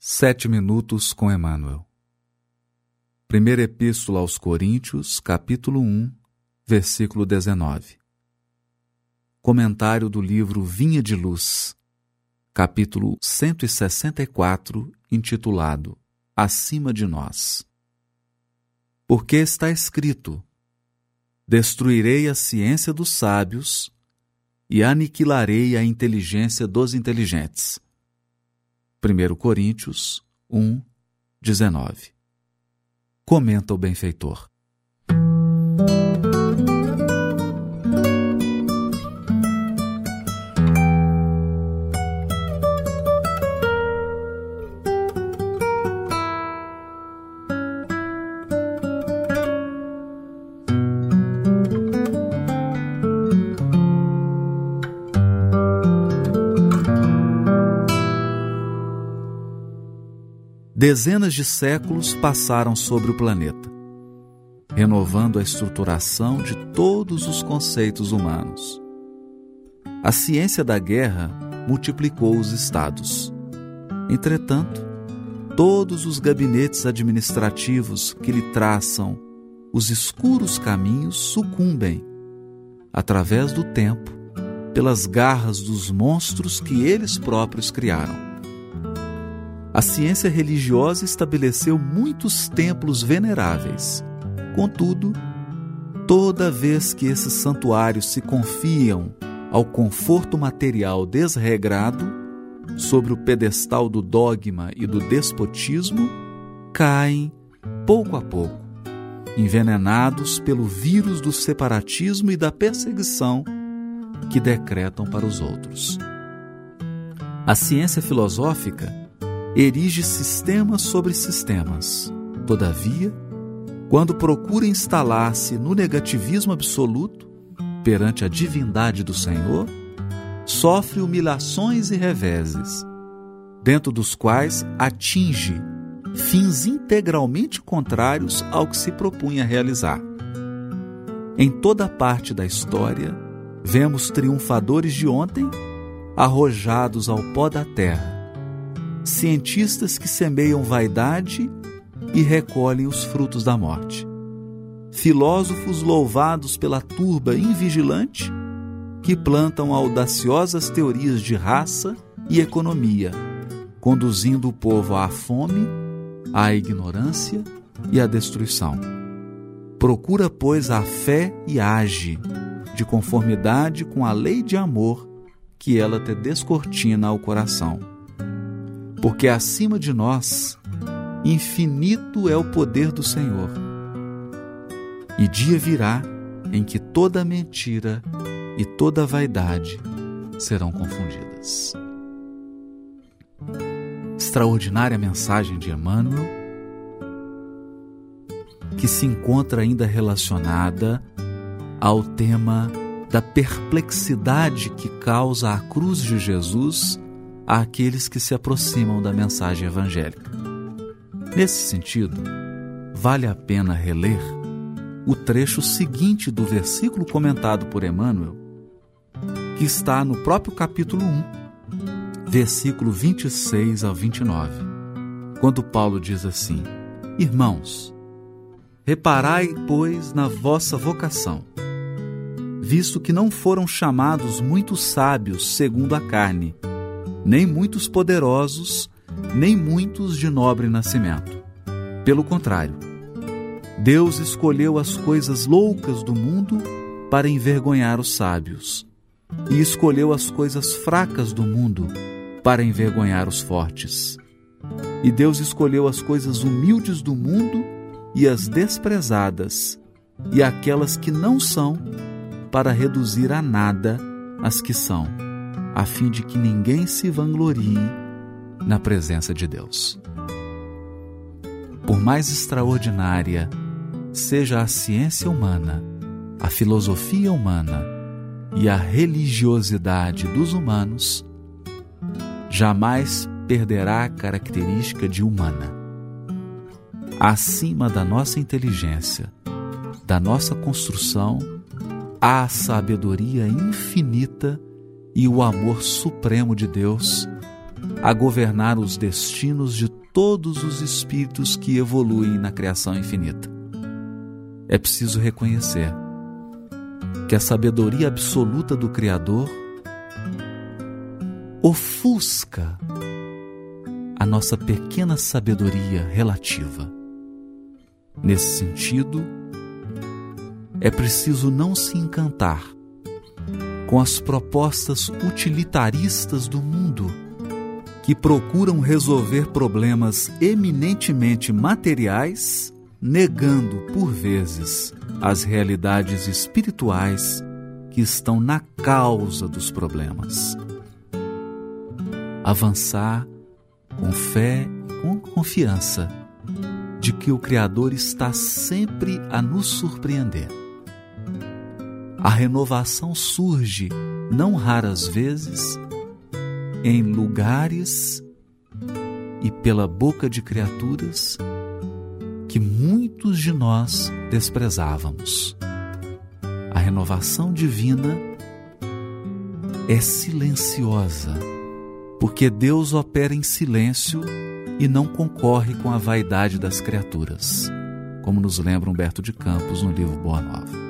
Sete minutos com Emmanuel. Primeira Epístola aos Coríntios, capítulo 1, versículo 19. Comentário do livro Vinha de Luz, capítulo 164, intitulado Acima de Nós. Porque está escrito: Destruirei a ciência dos sábios e aniquilarei a inteligência dos inteligentes 1 Coríntios 1, 19. Comenta o benfeitor. Dezenas de séculos passaram sobre o planeta, renovando a estruturação de todos os conceitos humanos. A ciência da guerra multiplicou os estados. Entretanto, todos os gabinetes administrativos que lhe traçam os escuros caminhos sucumbem, através do tempo, pelas garras dos monstros que eles próprios criaram. A ciência religiosa estabeleceu muitos templos veneráveis. Contudo, toda vez que esses santuários se confiam ao conforto material desregrado, sobre o pedestal do dogma e do despotismo, caem, pouco a pouco, envenenados pelo vírus do separatismo e da perseguição que decretam para os outros. A ciência filosófica erige sistemas sobre sistemas. Todavia, quando procura instalar-se no negativismo absoluto perante a divindade do Senhor, sofre humilhações e reveses, dentro dos quais atinge fins integralmente contrários ao que se propunha realizar. Em toda parte da história, vemos triunfadores de ontem arrojados ao pó da terra cientistas que semeiam vaidade e recolhem os frutos da morte, filósofos louvados pela turba invigilante que plantam audaciosas teorias de raça e economia, conduzindo o povo à fome, à ignorância e à destruição. Procura, pois, a fé e age, de conformidade com a lei de amor que ela te descortina ao coração porque acima de nós, infinito é o poder do Senhor. E dia virá em que toda mentira e toda vaidade serão confundidas. Extraordinária mensagem de Emmanuel, que se encontra ainda relacionada ao tema da perplexidade que causa a cruz de Jesus àqueles que se aproximam da mensagem evangélica. Nesse sentido, vale a pena reler o trecho seguinte do versículo comentado por Emmanuel, que está no próprio capítulo 1, versículo 26 ao 29, quando Paulo diz assim: Irmãos, reparai, pois, na vossa vocação, visto que não foram chamados muitos sábios segundo a carne, nem muitos poderosos, nem muitos de nobre nascimento. Pelo contrário, Deus escolheu as coisas loucas do mundo para envergonhar os sábios, e escolheu as coisas fracas do mundo para envergonhar os fortes. E Deus escolheu as coisas humildes do mundo e as desprezadas, e aquelas que não são, para reduzir a nada as que são a fim de que ninguém se vanglorie na presença de Deus. Por mais extraordinária seja a ciência humana, a filosofia humana e a religiosidade dos humanos, jamais perderá a característica de humana. Acima da nossa inteligência, da nossa construção, há a sabedoria infinita e o amor supremo de Deus a governar os destinos de todos os espíritos que evoluem na criação infinita. É preciso reconhecer que a sabedoria absoluta do Criador ofusca a nossa pequena sabedoria relativa. Nesse sentido, é preciso não se encantar com as propostas utilitaristas do mundo que procuram resolver problemas eminentemente materiais, negando, por vezes, as realidades espirituais que estão na causa dos problemas. Avançar com fé e com confiança de que o Criador está sempre a nos surpreender. A renovação surge, não raras vezes, em lugares e pela boca de criaturas que muitos de nós desprezávamos. A renovação divina é silenciosa, porque Deus opera em silêncio e não concorre com a vaidade das criaturas, como nos lembra Humberto de Campos no livro Boa Nova.